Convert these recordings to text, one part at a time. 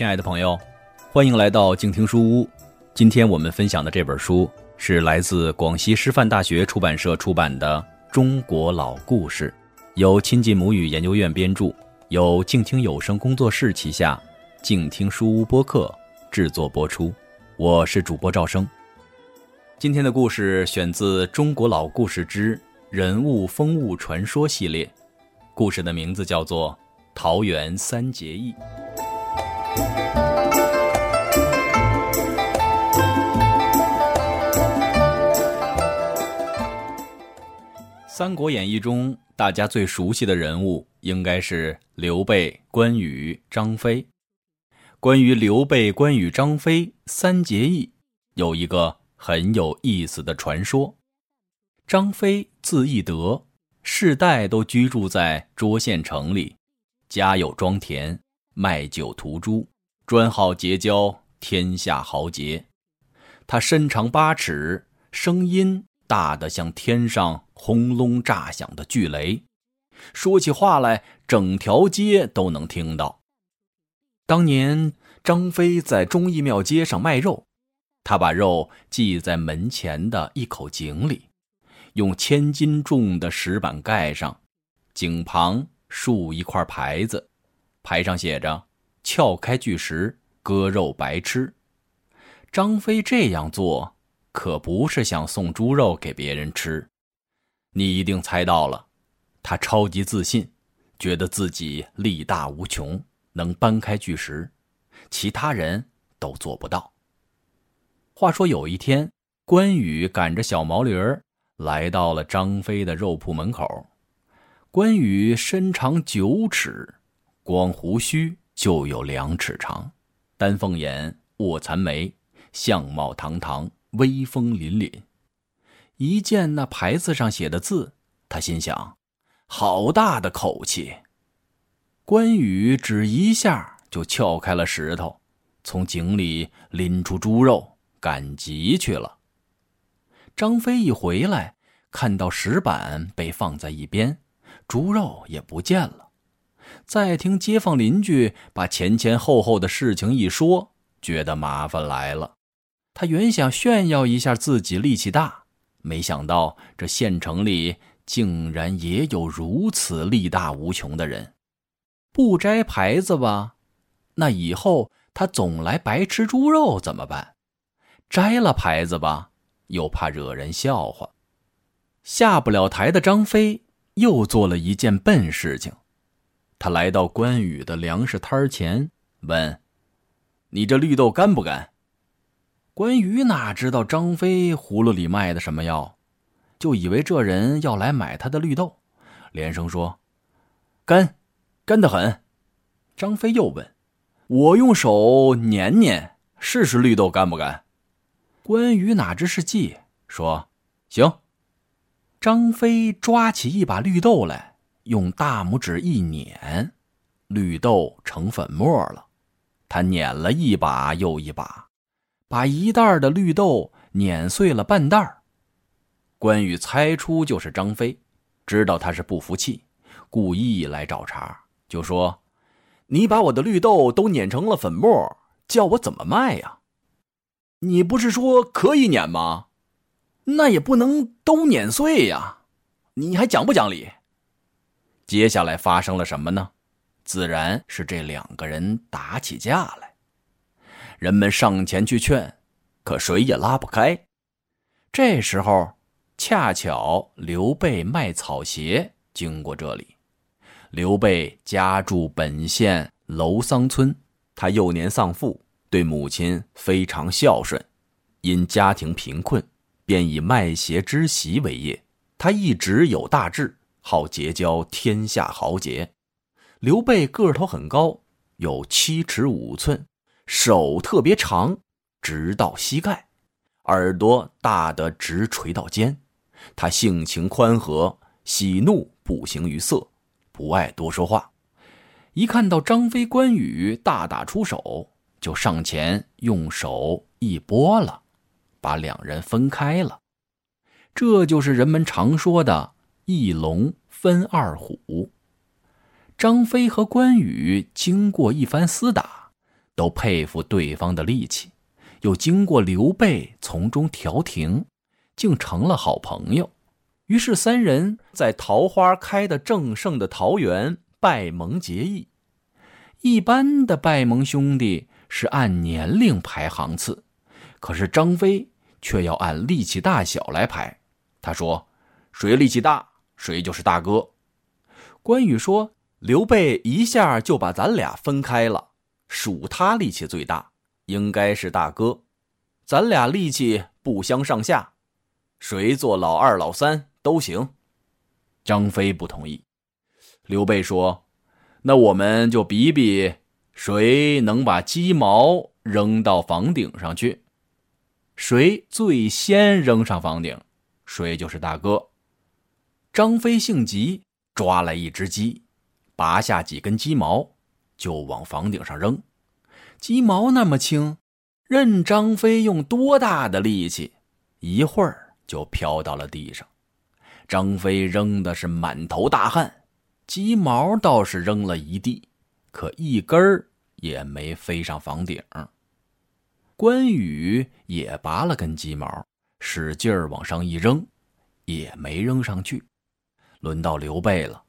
亲爱的朋友，欢迎来到静听书屋。今天我们分享的这本书是来自广西师范大学出版社出版的《中国老故事》，由亲近母语研究院编著，由静听有声工作室旗下静听书屋播客制作播出。我是主播赵生。今天的故事选自《中国老故事之人物风物传说》系列，故事的名字叫做《桃园三结义》。《三国演义》中，大家最熟悉的人物应该是刘备、关羽、张飞。关于刘备、关羽、张飞三结义，有一个很有意思的传说。张飞字翼德，世代都居住在涿县城里，家有庄田，卖酒屠猪，专好结交天下豪杰。他身长八尺，声音大得像天上。轰隆炸响的巨雷，说起话来，整条街都能听到。当年张飞在忠义庙街上卖肉，他把肉系在门前的一口井里，用千斤重的石板盖上，井旁竖一块牌子，牌上写着“撬开巨石，割肉白吃”。张飞这样做，可不是想送猪肉给别人吃。你一定猜到了，他超级自信，觉得自己力大无穷，能搬开巨石，其他人都做不到。话说有一天，关羽赶着小毛驴儿来到了张飞的肉铺门口。关羽身长九尺，光胡须就有两尺长，丹凤眼，卧蚕眉，相貌堂堂，威风凛凛。一见那牌子上写的字，他心想：“好大的口气！”关羽只一下就撬开了石头，从井里拎出猪肉赶集去了。张飞一回来，看到石板被放在一边，猪肉也不见了。再听街坊邻居把前前后后的事情一说，觉得麻烦来了。他原想炫耀一下自己力气大。没想到这县城里竟然也有如此力大无穷的人，不摘牌子吧？那以后他总来白吃猪肉怎么办？摘了牌子吧，又怕惹人笑话。下不了台的张飞又做了一件笨事情，他来到关羽的粮食摊前，问：“你这绿豆干不干？”关羽哪知道张飞葫芦里卖的什么药，就以为这人要来买他的绿豆，连声说：“干，干得很。”张飞又问：“我用手捻捻，试试绿豆干不干？”关羽哪知是计，说：“行。”张飞抓起一把绿豆来，用大拇指一捻，绿豆成粉末了。他捻了一把又一把。把一袋的绿豆碾碎了半袋关羽猜出就是张飞，知道他是不服气，故意来找茬，就说：“你把我的绿豆都碾成了粉末，叫我怎么卖呀？你不是说可以碾吗？那也不能都碾碎呀！你还讲不讲理？”接下来发生了什么呢？自然是这两个人打起架来。人们上前去劝，可谁也拉不开。这时候，恰巧刘备卖草鞋经过这里。刘备家住本县楼桑村，他幼年丧父，对母亲非常孝顺。因家庭贫困，便以卖鞋织席为业。他一直有大志，好结交天下豪杰。刘备个头很高，有七尺五寸。手特别长，直到膝盖，耳朵大得直垂到肩。他性情宽和，喜怒不形于色，不爱多说话。一看到张飞、关羽大打出手，就上前用手一拨了，把两人分开了。这就是人们常说的“一龙分二虎”。张飞和关羽经过一番厮打。都佩服对方的力气，又经过刘备从中调停，竟成了好朋友。于是三人在桃花开得正盛的桃园拜盟结义。一般的拜盟兄弟是按年龄排行次，可是张飞却要按力气大小来排。他说：“谁力气大，谁就是大哥。”关羽说：“刘备一下就把咱俩分开了，属他力气最大，应该是大哥。咱俩力气不相上下，谁做老二、老三？”都行，张飞不同意。刘备说：“那我们就比比，谁能把鸡毛扔到房顶上去？谁最先扔上房顶，谁就是大哥。”张飞性急，抓来一只鸡，拔下几根鸡毛，就往房顶上扔。鸡毛那么轻，任张飞用多大的力气，一会儿就飘到了地上。张飞扔的是满头大汗，鸡毛倒是扔了一地，可一根儿也没飞上房顶。关羽也拔了根鸡毛，使劲儿往上一扔，也没扔上去。轮到刘备了，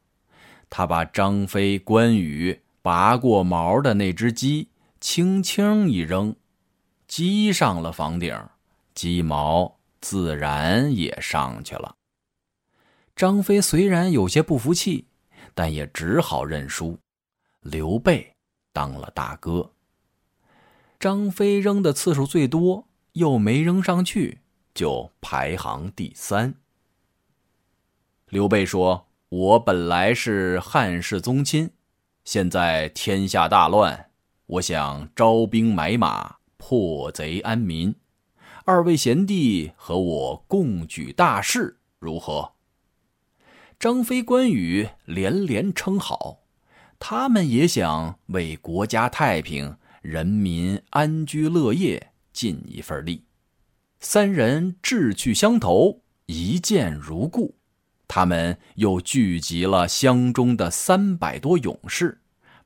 他把张飞、关羽拔过毛的那只鸡轻轻一扔，鸡上了房顶，鸡毛自然也上去了。张飞虽然有些不服气，但也只好认输。刘备当了大哥。张飞扔的次数最多，又没扔上去，就排行第三。刘备说：“我本来是汉室宗亲，现在天下大乱，我想招兵买马，破贼安民。二位贤弟和我共举大事，如何？”张飞、关羽连连称好，他们也想为国家太平、人民安居乐业尽一份力。三人志趣相投，一见如故。他们又聚集了乡中的三百多勇士，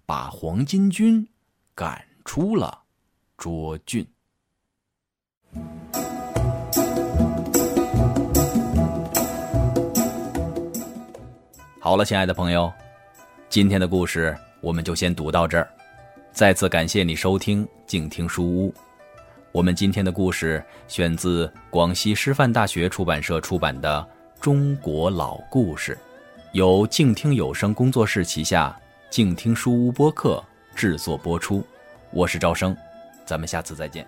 把黄巾军赶出了涿郡。好了，亲爱的朋友，今天的故事我们就先读到这儿。再次感谢你收听静听书屋。我们今天的故事选自广西师范大学出版社出版的《中国老故事》，由静听有声工作室旗下静听书屋播客制作播出。我是赵生，咱们下次再见。